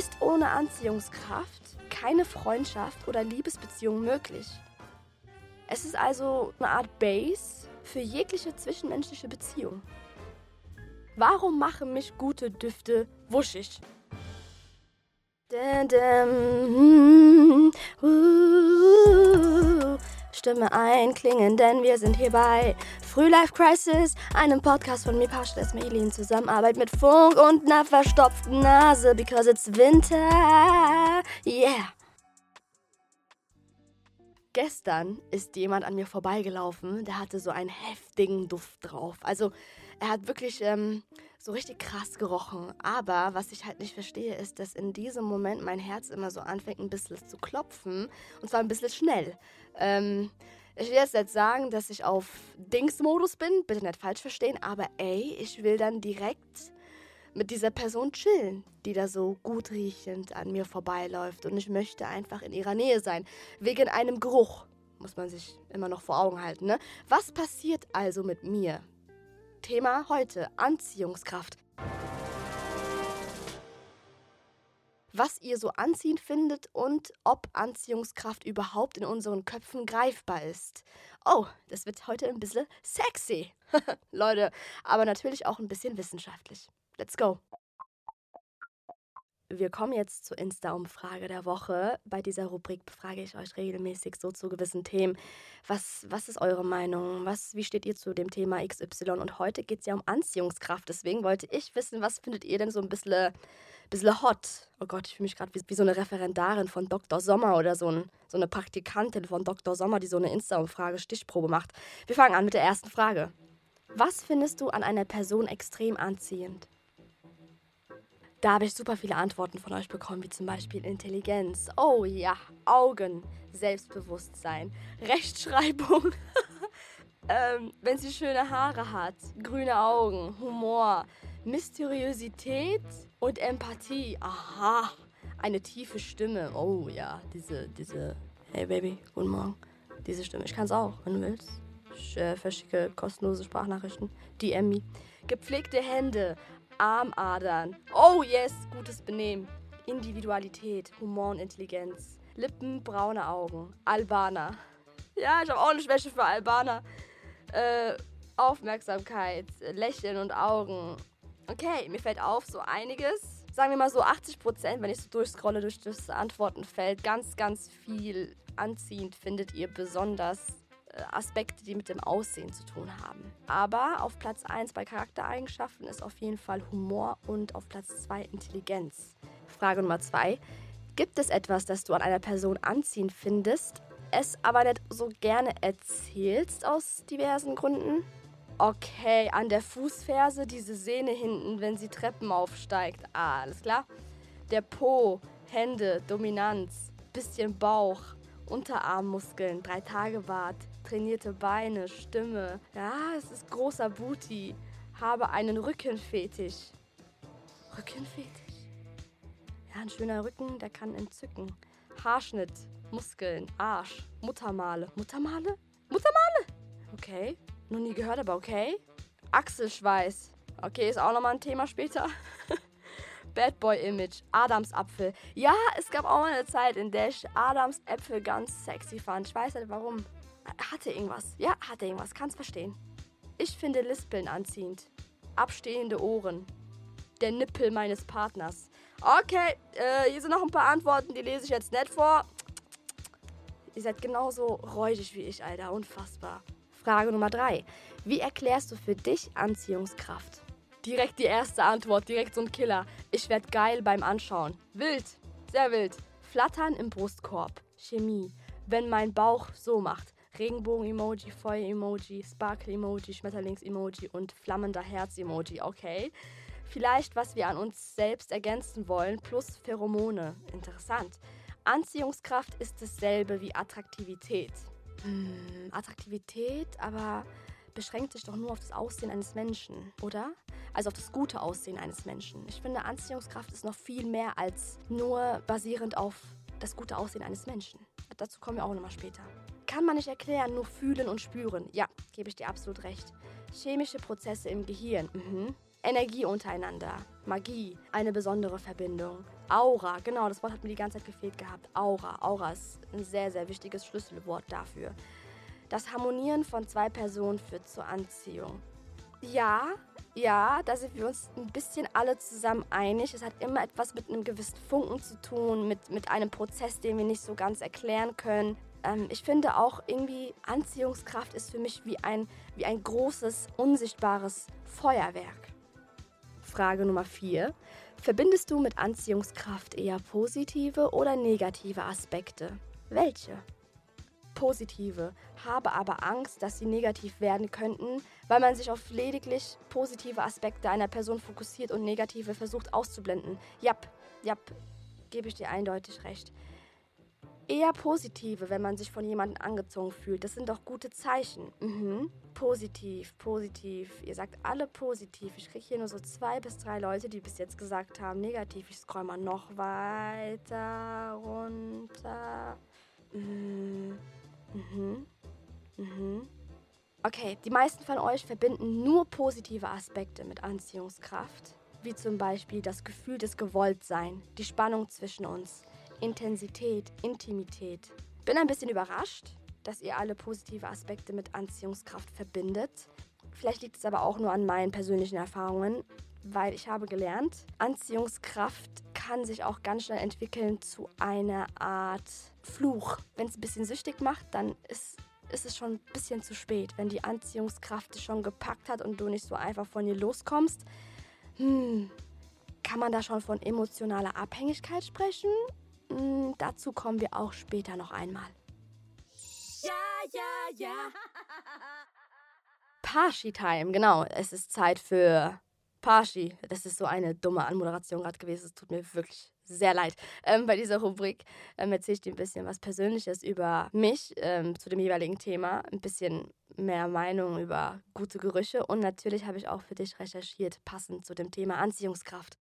ist ohne Anziehungskraft keine Freundschaft oder Liebesbeziehung möglich. Es ist also eine Art Base für jegliche zwischenmenschliche Beziehung. Warum machen mich gute Düfte wuschig? Uh, Stimme einklingen, denn wir sind hier bei Frühlife Crisis, einem Podcast von mir, Paschel Esmaili, in Zusammenarbeit mit Funk und einer verstopften Nase, because it's winter. Yeah. Gestern ist jemand an mir vorbeigelaufen, der hatte so einen heftigen Duft drauf. Also er hat wirklich ähm, so richtig krass gerochen. Aber was ich halt nicht verstehe, ist, dass in diesem Moment mein Herz immer so anfängt, ein bisschen zu klopfen. Und zwar ein bisschen schnell. Ähm, ich will jetzt nicht sagen, dass ich auf Dings-Modus bin, bitte nicht falsch verstehen, aber ey, ich will dann direkt mit dieser Person chillen, die da so gut riechend an mir vorbeiläuft. Und ich möchte einfach in ihrer Nähe sein. Wegen einem Geruch. Muss man sich immer noch vor Augen halten, ne? Was passiert also mit mir? Thema heute: Anziehungskraft. Was ihr so anziehend findet und ob Anziehungskraft überhaupt in unseren Köpfen greifbar ist. Oh, das wird heute ein bisschen sexy. Leute, aber natürlich auch ein bisschen wissenschaftlich. Let's go. Wir kommen jetzt zur Insta-Umfrage der Woche. Bei dieser Rubrik befrage ich euch regelmäßig so zu gewissen Themen. Was, was ist eure Meinung? Was, wie steht ihr zu dem Thema XY? Und heute geht es ja um Anziehungskraft. Deswegen wollte ich wissen, was findet ihr denn so ein bisschen, bisschen hot? Oh Gott, ich fühle mich gerade wie, wie, so eine Referendarin von Dr. Sommer oder so, ein, so eine Praktikantin von Dr. Sommer, die so eine Insta-Umfrage Stichprobe macht. Wir fangen an mit der ersten Frage. Was findest du an einer Person extrem anziehend? Da habe ich super viele Antworten von euch bekommen, wie zum Beispiel Intelligenz. Oh ja, Augen, Selbstbewusstsein, Rechtschreibung. ähm, wenn sie schöne Haare hat, grüne Augen, Humor, Mysteriosität und Empathie. Aha, eine tiefe Stimme. Oh ja, diese, diese. Hey Baby, guten Morgen. Diese Stimme. Ich kann es auch, wenn du willst. Ich äh, verschicke kostenlose Sprachnachrichten. DM me. Gepflegte Hände, Armadern. Oh yes, gutes Benehmen. Individualität, Humor und Intelligenz. Lippen, braune Augen. Albaner. Ja, ich habe auch eine Schwäche für Albaner. Äh, Aufmerksamkeit, Lächeln und Augen. Okay, mir fällt auf so einiges. Sagen wir mal so 80 Prozent, wenn ich so durchscrolle durch das Antwortenfeld. Ganz, ganz viel anziehend findet ihr besonders Aspekte, die mit dem Aussehen zu tun haben. Aber auf Platz 1 bei Charaktereigenschaften ist auf jeden Fall Humor und auf Platz 2 Intelligenz. Frage Nummer 2. Gibt es etwas, das du an einer Person anziehend findest, es aber nicht so gerne erzählst aus diversen Gründen? Okay, an der Fußferse diese Sehne hinten, wenn sie Treppen aufsteigt. Ah, alles klar. Der Po, Hände, Dominanz, bisschen Bauch, Unterarmmuskeln, drei Tage Bart, trainierte Beine, Stimme. Ja, es ist großer Booty. Habe einen Rückenfetisch. Rückenfetisch? Ja, ein schöner Rücken, der kann entzücken. Haarschnitt, Muskeln, Arsch, Muttermale. Muttermale? Muttermale? Okay, noch nie gehört, aber okay. Achselschweiß. Okay, ist auch nochmal ein Thema später. Bad Boy Image, Adamsapfel. Ja, es gab auch mal eine Zeit, in der ich Adamsäpfel ganz sexy fand. Ich weiß nicht warum. Hatte irgendwas. Ja, hatte irgendwas. Kann's verstehen. Ich finde Lispeln anziehend. Abstehende Ohren. Der Nippel meines Partners. Okay, äh, hier sind noch ein paar Antworten, die lese ich jetzt nicht vor. Ihr seid genauso räudig wie ich, Alter. Unfassbar. Frage Nummer 3. Wie erklärst du für dich Anziehungskraft? Direkt die erste Antwort, direkt so ein Killer. Ich werd geil beim Anschauen. Wild, sehr wild. Flattern im Brustkorb. Chemie. Wenn mein Bauch so macht. Regenbogen-Emoji, Feuer-Emoji, Sparkle-Emoji, Schmetterlings-Emoji und flammender Herz-Emoji. Okay. Vielleicht, was wir an uns selbst ergänzen wollen, plus Pheromone. Interessant. Anziehungskraft ist dasselbe wie Attraktivität. Hm, Attraktivität, aber beschränkt sich doch nur auf das Aussehen eines Menschen, oder? Also auf das gute Aussehen eines Menschen. Ich finde, Anziehungskraft ist noch viel mehr als nur basierend auf das gute Aussehen eines Menschen. Dazu kommen wir auch nochmal später. Kann man nicht erklären, nur fühlen und spüren. Ja, gebe ich dir absolut recht. Chemische Prozesse im Gehirn. Mhm. Energie untereinander. Magie, eine besondere Verbindung. Aura, genau, das Wort hat mir die ganze Zeit gefehlt gehabt. Aura. Aura ist ein sehr, sehr wichtiges Schlüsselwort dafür. Das Harmonieren von zwei Personen führt zur Anziehung. Ja, ja, da sind wir uns ein bisschen alle zusammen einig. Es hat immer etwas mit einem gewissen Funken zu tun, mit, mit einem Prozess, den wir nicht so ganz erklären können. Ähm, ich finde auch irgendwie, Anziehungskraft ist für mich wie ein, wie ein großes, unsichtbares Feuerwerk. Frage Nummer 4. Verbindest du mit Anziehungskraft eher positive oder negative Aspekte? Welche? Positive, habe aber Angst, dass sie negativ werden könnten, weil man sich auf lediglich positive Aspekte einer Person fokussiert und negative versucht auszublenden. Jap, jap, gebe ich dir eindeutig recht eher positive, wenn man sich von jemandem angezogen fühlt. Das sind doch gute Zeichen. Mhm. Positiv, positiv. Ihr sagt alle positiv. Ich kriege hier nur so zwei bis drei Leute, die bis jetzt gesagt haben negativ. Ich scroll mal noch weiter runter. Mhm. Mhm. Mhm. Okay, die meisten von euch verbinden nur positive Aspekte mit Anziehungskraft, wie zum Beispiel das Gefühl des Gewolltsein, die Spannung zwischen uns, Intensität, Intimität. Bin ein bisschen überrascht, dass ihr alle positive Aspekte mit Anziehungskraft verbindet. Vielleicht liegt es aber auch nur an meinen persönlichen Erfahrungen, weil ich habe gelernt, Anziehungskraft kann sich auch ganz schnell entwickeln zu einer Art Fluch. Wenn es ein bisschen süchtig macht, dann ist, ist es schon ein bisschen zu spät. Wenn die Anziehungskraft dich schon gepackt hat und du nicht so einfach von ihr loskommst, hm, kann man da schon von emotionaler Abhängigkeit sprechen? Hm, dazu kommen wir auch später noch einmal. Ja, ja, ja. Parshi-Time, genau. Es ist Zeit für Parshi. Das ist so eine dumme Anmoderation gerade gewesen. Es tut mir wirklich sehr leid. Ähm, bei dieser Rubrik ähm, erzähle ich dir ein bisschen was Persönliches über mich ähm, zu dem jeweiligen Thema. Ein bisschen mehr Meinung über gute Gerüche. Und natürlich habe ich auch für dich recherchiert, passend zu dem Thema Anziehungskraft.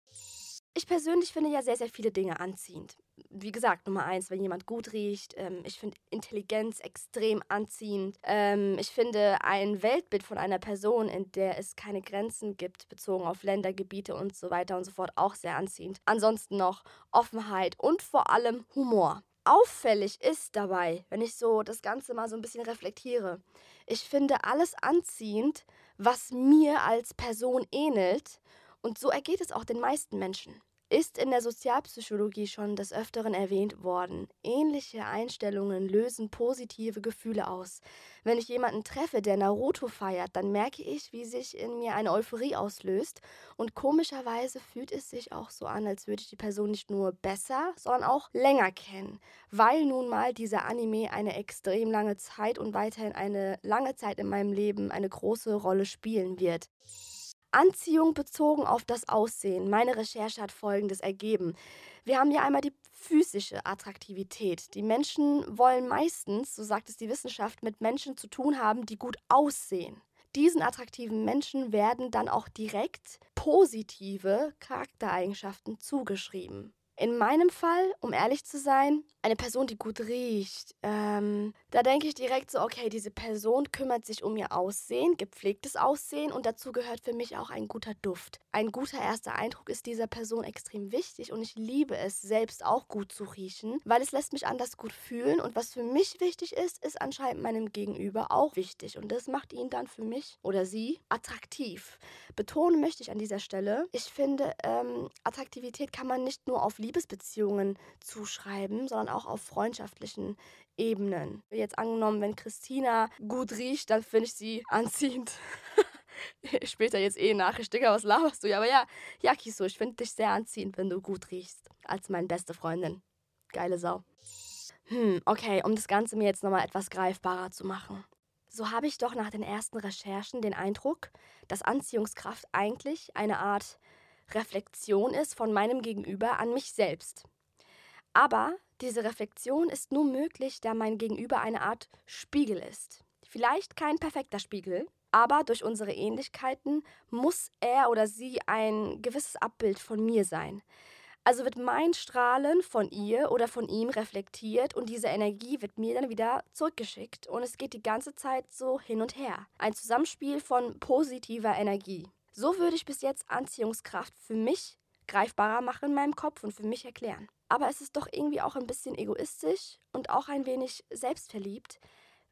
Ich persönlich finde ja sehr, sehr viele Dinge anziehend. Wie gesagt, Nummer eins, wenn jemand gut riecht. Ähm, ich finde Intelligenz extrem anziehend. Ähm, ich finde ein Weltbild von einer Person, in der es keine Grenzen gibt, bezogen auf Länder, Gebiete und so weiter und so fort, auch sehr anziehend. Ansonsten noch Offenheit und vor allem Humor. Auffällig ist dabei, wenn ich so das Ganze mal so ein bisschen reflektiere. Ich finde alles anziehend, was mir als Person ähnelt. Und so ergeht es auch den meisten Menschen ist in der Sozialpsychologie schon des Öfteren erwähnt worden. Ähnliche Einstellungen lösen positive Gefühle aus. Wenn ich jemanden treffe, der Naruto feiert, dann merke ich, wie sich in mir eine Euphorie auslöst. Und komischerweise fühlt es sich auch so an, als würde ich die Person nicht nur besser, sondern auch länger kennen. Weil nun mal dieser Anime eine extrem lange Zeit und weiterhin eine lange Zeit in meinem Leben eine große Rolle spielen wird. Anziehung bezogen auf das Aussehen. Meine Recherche hat Folgendes ergeben. Wir haben ja einmal die physische Attraktivität. Die Menschen wollen meistens, so sagt es die Wissenschaft, mit Menschen zu tun haben, die gut aussehen. Diesen attraktiven Menschen werden dann auch direkt positive Charaktereigenschaften zugeschrieben. In meinem Fall, um ehrlich zu sein, eine Person, die gut riecht. Ähm, da denke ich direkt so, okay, diese Person kümmert sich um ihr Aussehen, gepflegtes Aussehen und dazu gehört für mich auch ein guter Duft. Ein guter erster Eindruck ist dieser Person extrem wichtig und ich liebe es, selbst auch gut zu riechen, weil es lässt mich anders gut fühlen und was für mich wichtig ist, ist anscheinend meinem Gegenüber auch wichtig und das macht ihn dann für mich oder sie attraktiv. Betonen möchte ich an dieser Stelle, ich finde, ähm, Attraktivität kann man nicht nur auf Liebesbeziehungen zuschreiben, sondern auch auf freundschaftlichen Ebenen. Jetzt angenommen, wenn Christina gut riecht, dann finde ich sie anziehend. Später jetzt eh Nachricht, Digga, was laberst du? Ja, aber ja, ja, Kiso, ich finde dich sehr anziehend, wenn du gut riechst. Als meine beste Freundin. Geile Sau. Hm, okay, um das Ganze mir jetzt nochmal etwas greifbarer zu machen. So habe ich doch nach den ersten Recherchen den Eindruck, dass Anziehungskraft eigentlich eine Art Reflexion ist von meinem Gegenüber an mich selbst. Aber diese Reflexion ist nur möglich, da mein Gegenüber eine Art Spiegel ist. Vielleicht kein perfekter Spiegel, aber durch unsere Ähnlichkeiten muss er oder sie ein gewisses Abbild von mir sein. Also wird mein Strahlen von ihr oder von ihm reflektiert und diese Energie wird mir dann wieder zurückgeschickt und es geht die ganze Zeit so hin und her. Ein Zusammenspiel von positiver Energie. So würde ich bis jetzt Anziehungskraft für mich greifbarer machen in meinem Kopf und für mich erklären. Aber es ist doch irgendwie auch ein bisschen egoistisch und auch ein wenig selbstverliebt,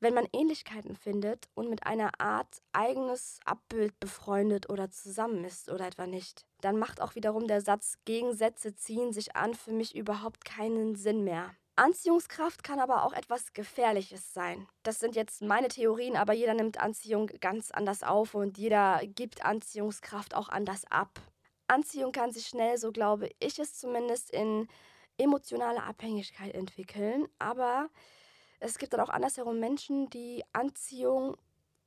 wenn man Ähnlichkeiten findet und mit einer Art eigenes Abbild befreundet oder zusammen ist oder etwa nicht. Dann macht auch wiederum der Satz Gegensätze ziehen sich an für mich überhaupt keinen Sinn mehr. Anziehungskraft kann aber auch etwas Gefährliches sein. Das sind jetzt meine Theorien, aber jeder nimmt Anziehung ganz anders auf und jeder gibt Anziehungskraft auch anders ab. Anziehung kann sich schnell, so glaube ich es zumindest, in emotionale Abhängigkeit entwickeln, aber es gibt dann auch andersherum Menschen, die Anziehung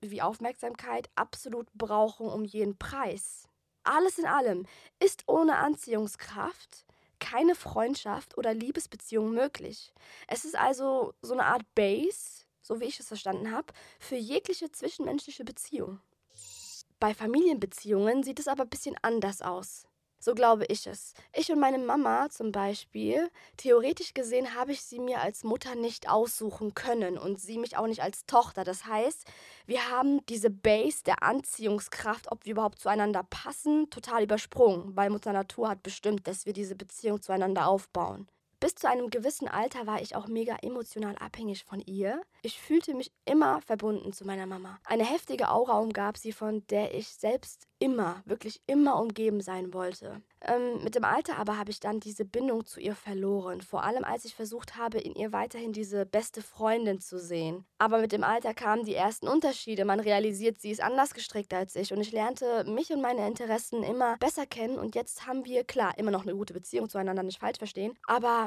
wie Aufmerksamkeit absolut brauchen um jeden Preis. Alles in allem ist ohne Anziehungskraft keine Freundschaft oder Liebesbeziehung möglich. Es ist also so eine Art Base, so wie ich es verstanden habe, für jegliche zwischenmenschliche Beziehung. Bei Familienbeziehungen sieht es aber ein bisschen anders aus. So glaube ich es. Ich und meine Mama zum Beispiel, theoretisch gesehen habe ich sie mir als Mutter nicht aussuchen können und sie mich auch nicht als Tochter. Das heißt, wir haben diese Base der Anziehungskraft, ob wir überhaupt zueinander passen, total übersprungen, weil Mutter Natur hat bestimmt, dass wir diese Beziehung zueinander aufbauen. Bis zu einem gewissen Alter war ich auch mega emotional abhängig von ihr. Ich fühlte mich immer verbunden zu meiner Mama. Eine heftige Aura umgab sie, von der ich selbst immer, wirklich immer umgeben sein wollte. Ähm, mit dem Alter aber habe ich dann diese Bindung zu ihr verloren. Vor allem, als ich versucht habe, in ihr weiterhin diese beste Freundin zu sehen. Aber mit dem Alter kamen die ersten Unterschiede. Man realisiert, sie ist anders gestrickt als ich. Und ich lernte mich und meine Interessen immer besser kennen. Und jetzt haben wir, klar, immer noch eine gute Beziehung zueinander, nicht falsch verstehen.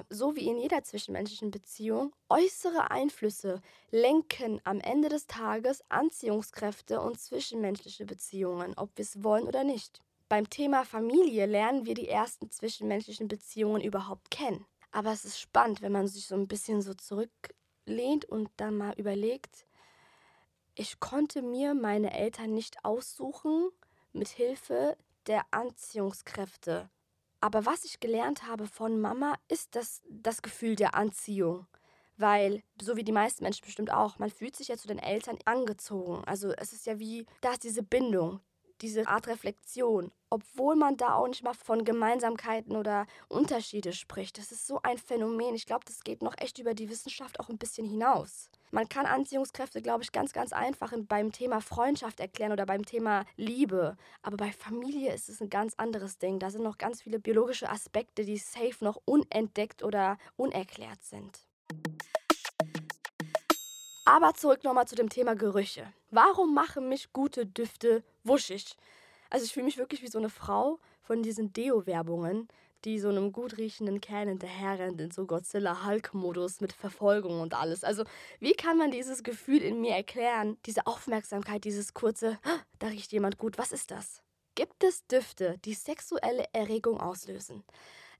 So wie in jeder zwischenmenschlichen Beziehung, äußere Einflüsse lenken am Ende des Tages Anziehungskräfte und zwischenmenschliche Beziehungen, ob wir es wollen oder nicht. Beim Thema Familie lernen wir die ersten zwischenmenschlichen Beziehungen überhaupt kennen. Aber es ist spannend, wenn man sich so ein bisschen so zurücklehnt und dann mal überlegt, ich konnte mir meine Eltern nicht aussuchen mit Hilfe der Anziehungskräfte. Aber was ich gelernt habe von Mama, ist das, das Gefühl der Anziehung. Weil, so wie die meisten Menschen bestimmt auch, man fühlt sich ja zu den Eltern angezogen. Also es ist ja wie, da ist diese Bindung diese Art Reflexion, obwohl man da auch nicht mal von Gemeinsamkeiten oder Unterschiede spricht. Das ist so ein Phänomen. Ich glaube, das geht noch echt über die Wissenschaft auch ein bisschen hinaus. Man kann Anziehungskräfte, glaube ich, ganz, ganz einfach beim Thema Freundschaft erklären oder beim Thema Liebe. Aber bei Familie ist es ein ganz anderes Ding. Da sind noch ganz viele biologische Aspekte, die safe noch unentdeckt oder unerklärt sind. Aber zurück nochmal zu dem Thema Gerüche. Warum machen mich gute Düfte wuschig? Also ich fühle mich wirklich wie so eine Frau von diesen Deo-Werbungen, die so einem gut riechenden Kerl hinterherrennt in so Godzilla-Hulk-Modus mit Verfolgung und alles. Also wie kann man dieses Gefühl in mir erklären? Diese Aufmerksamkeit, dieses kurze, da riecht jemand gut, was ist das? Gibt es Düfte, die sexuelle Erregung auslösen?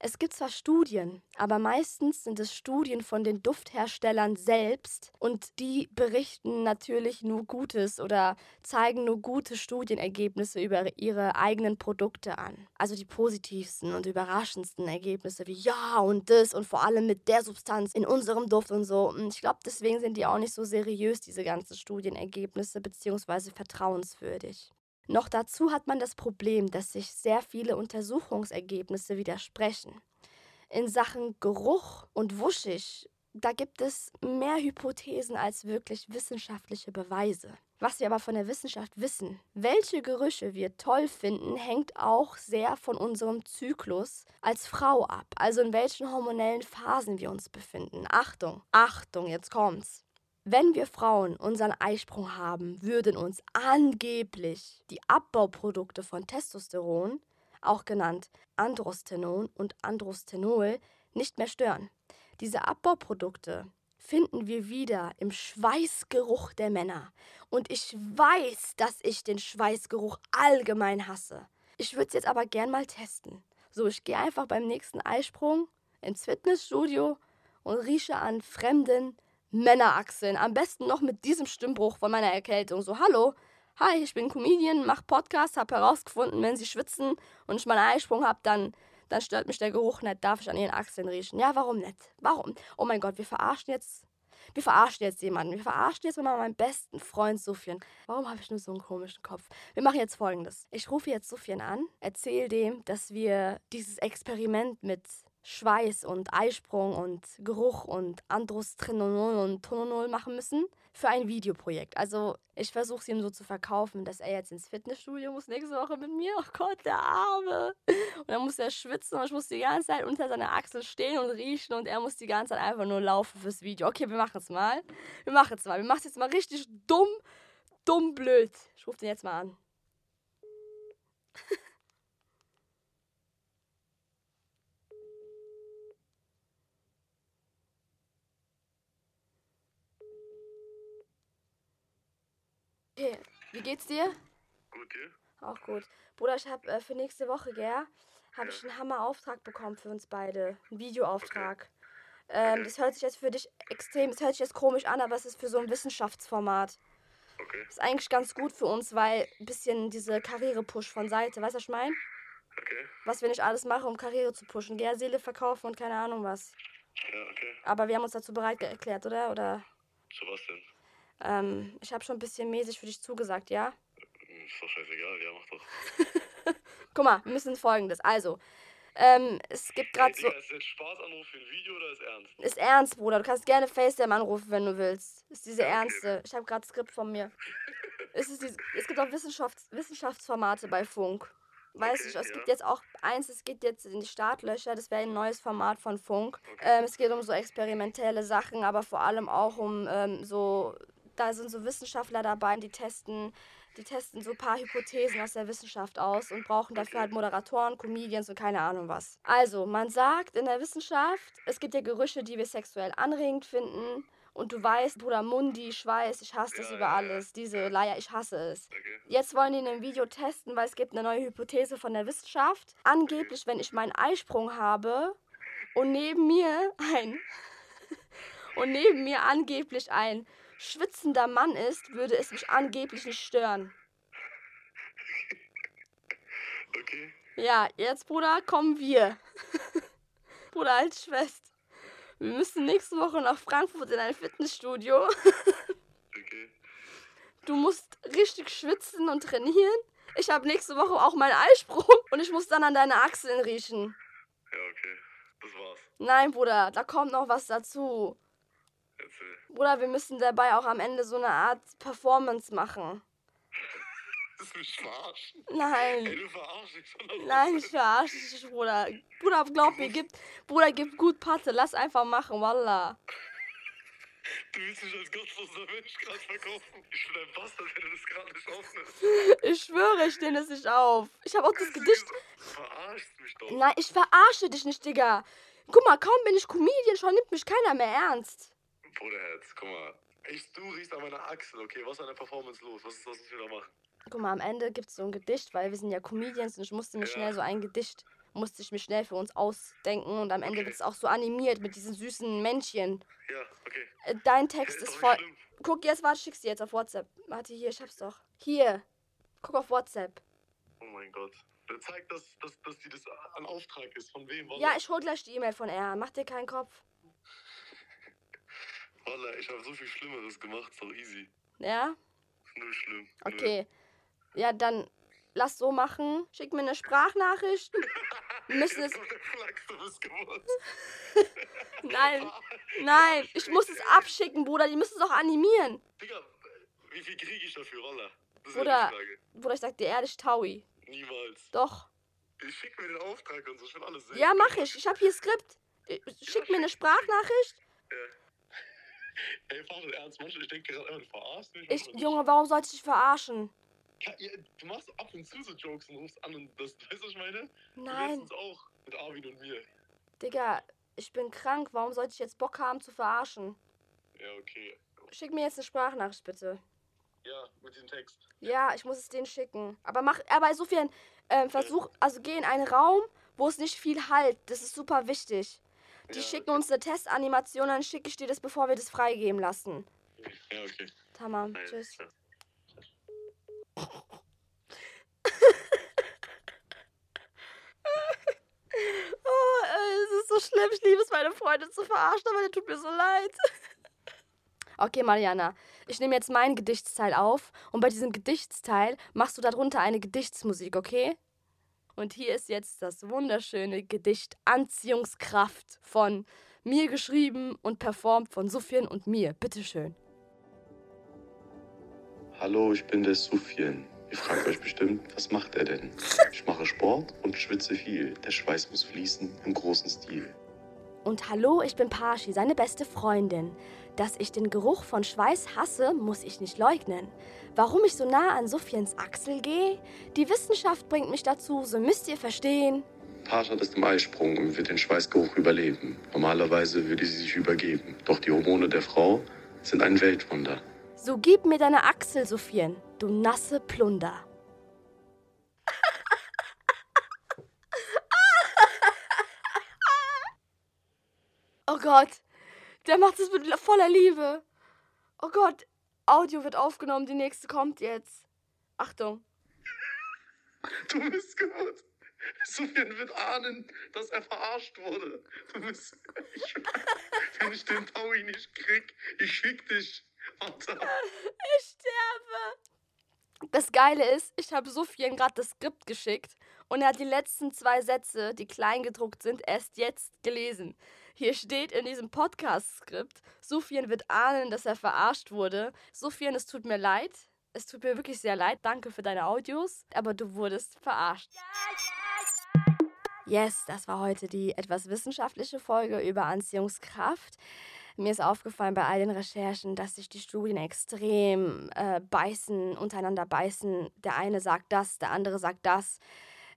Es gibt zwar Studien, aber meistens sind es Studien von den Duftherstellern selbst und die berichten natürlich nur Gutes oder zeigen nur gute Studienergebnisse über ihre eigenen Produkte an. Also die positivsten und überraschendsten Ergebnisse wie ja und das und vor allem mit der Substanz in unserem Duft und so. Und ich glaube, deswegen sind die auch nicht so seriös, diese ganzen Studienergebnisse, beziehungsweise vertrauenswürdig. Noch dazu hat man das Problem, dass sich sehr viele Untersuchungsergebnisse widersprechen. In Sachen Geruch und wuschig, da gibt es mehr Hypothesen als wirklich wissenschaftliche Beweise. Was wir aber von der Wissenschaft wissen, welche Gerüche wir toll finden, hängt auch sehr von unserem Zyklus als Frau ab, also in welchen hormonellen Phasen wir uns befinden. Achtung, Achtung, jetzt kommt's. Wenn wir Frauen unseren Eisprung haben, würden uns angeblich die Abbauprodukte von Testosteron, auch genannt Androstenon und Androstenol, nicht mehr stören. Diese Abbauprodukte finden wir wieder im Schweißgeruch der Männer. Und ich weiß, dass ich den Schweißgeruch allgemein hasse. Ich würde es jetzt aber gern mal testen. So, ich gehe einfach beim nächsten Eisprung ins Fitnessstudio und rieche an fremden, Männerachseln. Am besten noch mit diesem Stimmbruch von meiner Erkältung. So, hallo, hi, ich bin Comedian, mach Podcast, hab herausgefunden, wenn sie schwitzen und ich meinen Eisprung hab, dann, dann stört mich der Geruch nicht, darf ich an ihren Achseln riechen. Ja, warum nicht? Warum? Oh mein Gott, wir verarschen jetzt wir verarschen jetzt jemanden. Wir verarschen jetzt mal meinen besten Freund Sufjan. Warum habe ich nur so einen komischen Kopf? Wir machen jetzt folgendes. Ich rufe jetzt Sufjan an, erzähle dem, dass wir dieses Experiment mit Schweiß und Eisprung und Geruch und Androstrenonol und Tononol machen müssen für ein Videoprojekt. Also ich versuche es ihm so zu verkaufen, dass er jetzt ins Fitnessstudio muss nächste Woche mit mir. Oh Gott, der Arme. Und dann muss er schwitzen und ich muss die ganze Zeit unter seiner Achsel stehen und riechen und er muss die ganze Zeit einfach nur laufen fürs Video. Okay, wir machen es mal. Wir machen es mal. Wir machen es jetzt mal richtig dumm, dumm blöd. Ich rufe den jetzt mal an. Okay, wie geht's dir? Gut, dir? Auch gut. Bruder, ich habe äh, für nächste Woche, gell, habe ich einen Hammerauftrag bekommen für uns beide. Einen Videoauftrag. Ähm, das hört sich jetzt für dich extrem, das hört sich jetzt komisch an, aber es ist für so ein Wissenschaftsformat. Okay, Ist eigentlich ganz gut für uns, weil ein bisschen diese Karriere-Push von Seite, weißt du, was ich meine? okay. Was wir nicht alles machen, um Karriere zu pushen. Gell, Seele verkaufen und keine Ahnung was. Ja, okay. Aber wir haben uns dazu bereit erklärt, oder? Oder Zu was denn? Ähm, ich habe schon ein bisschen mäßig für dich zugesagt, ja? Ist doch scheißegal, ja, mach doch. Guck mal, wir müssen folgendes. Also, ähm, es gibt gerade so. Digga, ist das Spaßanruf für ein Video oder ist ernst? Ist ernst, Bruder. Du kannst gerne FaceTime anrufen, wenn du willst. Ist diese Ja, okay. ernste. Ich habe gerade Skript von mir. es, ist diese, es gibt auch Wissenschafts Wissenschaftsformate bei Funk. Weiß Okay, ich, es ja. gibt jetzt auch eins, es geht jetzt in die Startlöcher, das wäre ein neues Format von Funk. Ähm, es geht um so experimentelle Sachen, aber vor allem auch um ähm, so, da sind so Wissenschaftler dabei, die testen, die testen so ein paar Hypothesen aus der Wissenschaft aus und brauchen dafür halt Moderatoren, Comedians und keine Ahnung was. Also, man sagt in der Wissenschaft, es gibt ja Gerüche, die wir sexuell anregend finden. Und du weißt, Bruder Mundi, Schweiß, ich hasse das Ja, über ja, alles. Diese Leier, ich hasse es. Okay. Jetzt wollen die in einem Video testen, weil es gibt eine neue Hypothese von der Wissenschaft. Angeblich, wenn ich meinen Eisprung habe und neben mir ein und neben mir angeblich ein schwitzender Mann ist, würde es mich angeblich nicht stören. Okay. Ja, jetzt, Bruder, kommen wir. Bruder als Schwester. Wir müssen nächste Woche nach Frankfurt in ein Fitnessstudio. Okay. Du musst richtig schwitzen und trainieren. Ich habe nächste Woche auch meinen Eisprung und ich muss dann an deine Achseln riechen. Ja, okay. Das war's. Nein, Bruder, da kommt noch was dazu. Bruder, wir müssen dabei auch am Ende so eine Art Performance machen. Das ist mich verarschen. Ey, Nein. du verarsch dich schon. Nein, ich verarsche dich, Bruder. Bruder, glaub mir, gib, Bruder, gib gut Patte. Lass einfach machen, wallah. Du willst dich als gottloser Mensch gerade verkaufen. Ich bin ein Bastard, wenn du das gerade nicht aufnimmst. Ich schwöre, ich stehe es nicht auf. Ich habe auch das Gedicht. Du verarschst mich doch. Nein, ich verarsche dich nicht, Digga. Guck mal, kaum bin ich Comedian, schon nimmt mich keiner mehr ernst. Bruderherz, guck mal. Ich, du riechst an meiner Achsel, okay? Was ist an der Performance los? Was ist das, was wir da machen? Guck mal, am Ende gibt es so ein Gedicht, weil wir sind ja Comedians und ich musste mir Ja. schnell so ein Gedicht, musste ich mir schnell für uns ausdenken und am Ende Okay. wird es auch so animiert mit diesen süßen Männchen. Ja, okay. Äh, Dein Text Ist ist voll. schlimm. Guck, jetzt warte, schick's dir jetzt auf WhatsApp. Warte, hier, ich hab's doch. Hier. Guck auf WhatsApp. Oh mein Gott. Das zeigt, dass, dass, dass die das ein Auftrag ist. Von wem? Ja, ich hol gleich die E-Mail von er. Mach dir keinen Kopf. Wallah, ich habe so viel Schlimmeres gemacht. Ist doch easy. Ja? Null schlimm. Null. Okay. Ja, dann lass so machen. Schick mir eine Sprachnachricht. Wir müssen es. Nein, nein. Ich muss es abschicken, Bruder. Die müssen es auch animieren. Digga, wie viel kriege ich dafür, Wallah? Das ist Bruder. ja. Bruder, ich sag dir ehrlich, Taui. Niemals. Doch. Ich schick mir den Auftrag und so. Ich will alles sehen. Ja, mach ich. Ich hab hier Skript. Schick mir eine Sprachnachricht. Ey, Vater, ernst, manchmal, ich denke gerade immer, du verarschst mich. Ich, Junge, warum sollte ich dich verarschen? Ja, ja, du machst ab und zu so Jokes und rufst an und das, weißt du, was ich meine? Du Nein, letztens auch mit Arvin und mir. Digga, ich bin krank. Warum sollte ich jetzt Bock haben zu verarschen? Ja, okay. Schick mir jetzt eine Sprachnachricht, bitte. Ja, mit dem Text. Ja, ich muss es denen schicken. Aber mach, aber insofern, ähm, versuch, also geh in einen Raum, wo es nicht viel halt. Das ist super wichtig. Die Ja, schicken uns eine Testanimation, dann schicke ich dir das, bevor wir das freigeben lassen. Ja, okay. Tamam, Nice. tschüss. Ja. Oh, ey, es ist so schlimm. Ich liebe es, meine Freunde zu verarschen, aber der tut mir so leid. Okay, Mariana, ich nehme jetzt meinen Gedichtsteil auf und bei diesem Gedichtsteil machst du darunter eine Gedichtsmusik, okay? Und hier ist jetzt das wunderschöne Gedicht Anziehungskraft von mir geschrieben und performt von Sufjan und mir. Bitteschön. Hallo, ich bin der Sufjan. Ihr fragt euch bestimmt, was macht er denn? Ich mache Sport und schwitze viel. Der Schweiß muss fließen im großen Stil. Und hallo, ich bin Pashi, seine beste Freundin. Dass ich den Geruch von Schweiß hasse, muss ich nicht leugnen. Warum ich so nah an Sufjans Achsel gehe? Die Wissenschaft bringt mich dazu, so müsst ihr verstehen. Pascha ist im Eisprung und wird den Schweißgeruch überleben. Normalerweise würde sie sich übergeben. Doch die Hormone der Frau sind ein Weltwunder. So gib mir deine Achsel, Sufjan, du nasse Plunder. Oh Gott, der macht es mit voller Liebe. Oh Gott, Audio wird aufgenommen, die nächste kommt jetzt. Achtung. Du bist gehört. Sufjan wird ahnen, dass er verarscht wurde. Du bist. Ich, wenn ich den Paui nicht krieg, ich schick dich. Alter. Ich sterbe. Das Geile ist, ich habe Sufjan gerade das Skript geschickt und er hat die letzten zwei Sätze, die klein gedruckt sind, erst jetzt gelesen. Hier steht in diesem Podcast-Skript, Sufjan wird ahnen, dass er verarscht wurde. Sufjan, es tut mir leid. Es tut mir wirklich sehr leid. Danke für deine Audios, aber du wurdest verarscht. Yes, das war heute die etwas wissenschaftliche Folge über Anziehungskraft. Mir ist aufgefallen bei all den Recherchen, dass sich die Studien extrem äh, beißen, untereinander beißen. Der eine sagt das, der andere sagt das.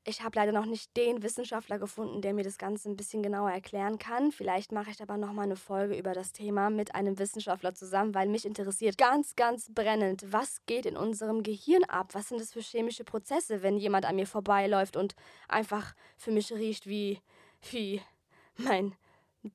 Ich habe leider noch nicht den Wissenschaftler gefunden, der mir das Ganze ein bisschen genauer erklären kann. Vielleicht mache ich aber noch mal eine Folge über das Thema mit einem Wissenschaftler zusammen, weil mich interessiert ganz, ganz brennend, was geht in unserem Gehirn ab? Was sind das für chemische Prozesse, wenn jemand an mir vorbeiläuft und einfach für mich riecht wie, wie mein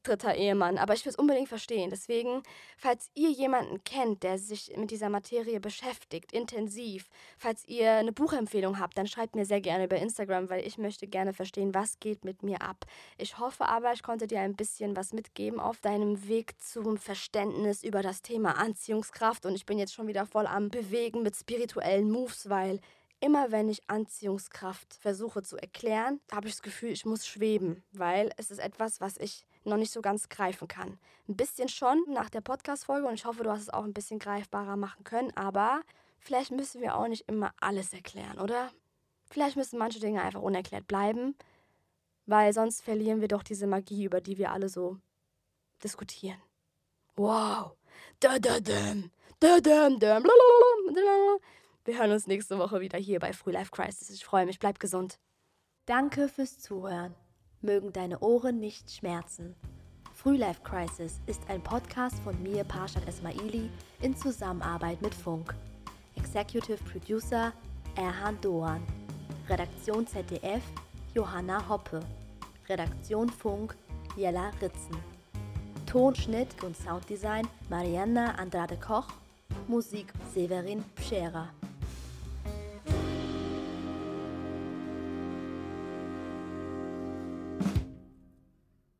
dritter Ehemann, aber ich will es unbedingt verstehen. Deswegen, falls ihr jemanden kennt, der sich mit dieser Materie beschäftigt, intensiv, falls ihr eine Buchempfehlung habt, dann schreibt mir sehr gerne über Instagram, weil ich möchte gerne verstehen, was geht mit mir ab. Ich hoffe aber, ich konnte dir ein bisschen was mitgeben auf deinem Weg zum Verständnis über das Thema Anziehungskraft und ich bin jetzt schon wieder voll am Bewegen mit spirituellen Moves, weil immer wenn ich Anziehungskraft versuche zu erklären, habe ich das Gefühl, ich muss schweben, weil es ist etwas, was ich noch nicht so ganz greifen kann. Ein bisschen schon nach der Podcast-Folge und ich hoffe, du hast es auch ein bisschen greifbarer machen können, aber vielleicht müssen wir auch nicht immer alles erklären, oder? Vielleicht müssen manche Dinge einfach unerklärt bleiben, weil sonst verlieren wir doch diese Magie, über die wir alle so diskutieren. Wow. Da da dum. Da dum dum. Wir hören uns nächste Woche wieder hier bei Früh Life Crisis. Ich freue mich. Bleib gesund. Danke fürs Zuhören. Mögen deine Ohren nicht schmerzen. Frühlife Crisis ist ein Podcast von mir, Parshad Esmaili, in Zusammenarbeit mit Funk. Executive Producer Erhan Doan. Redaktion ZDF Johanna Hoppe. Redaktion Funk Jella Ritzen. Tonschnitt und Sounddesign Marianna Andrade Koch. Musik Severin Pschera.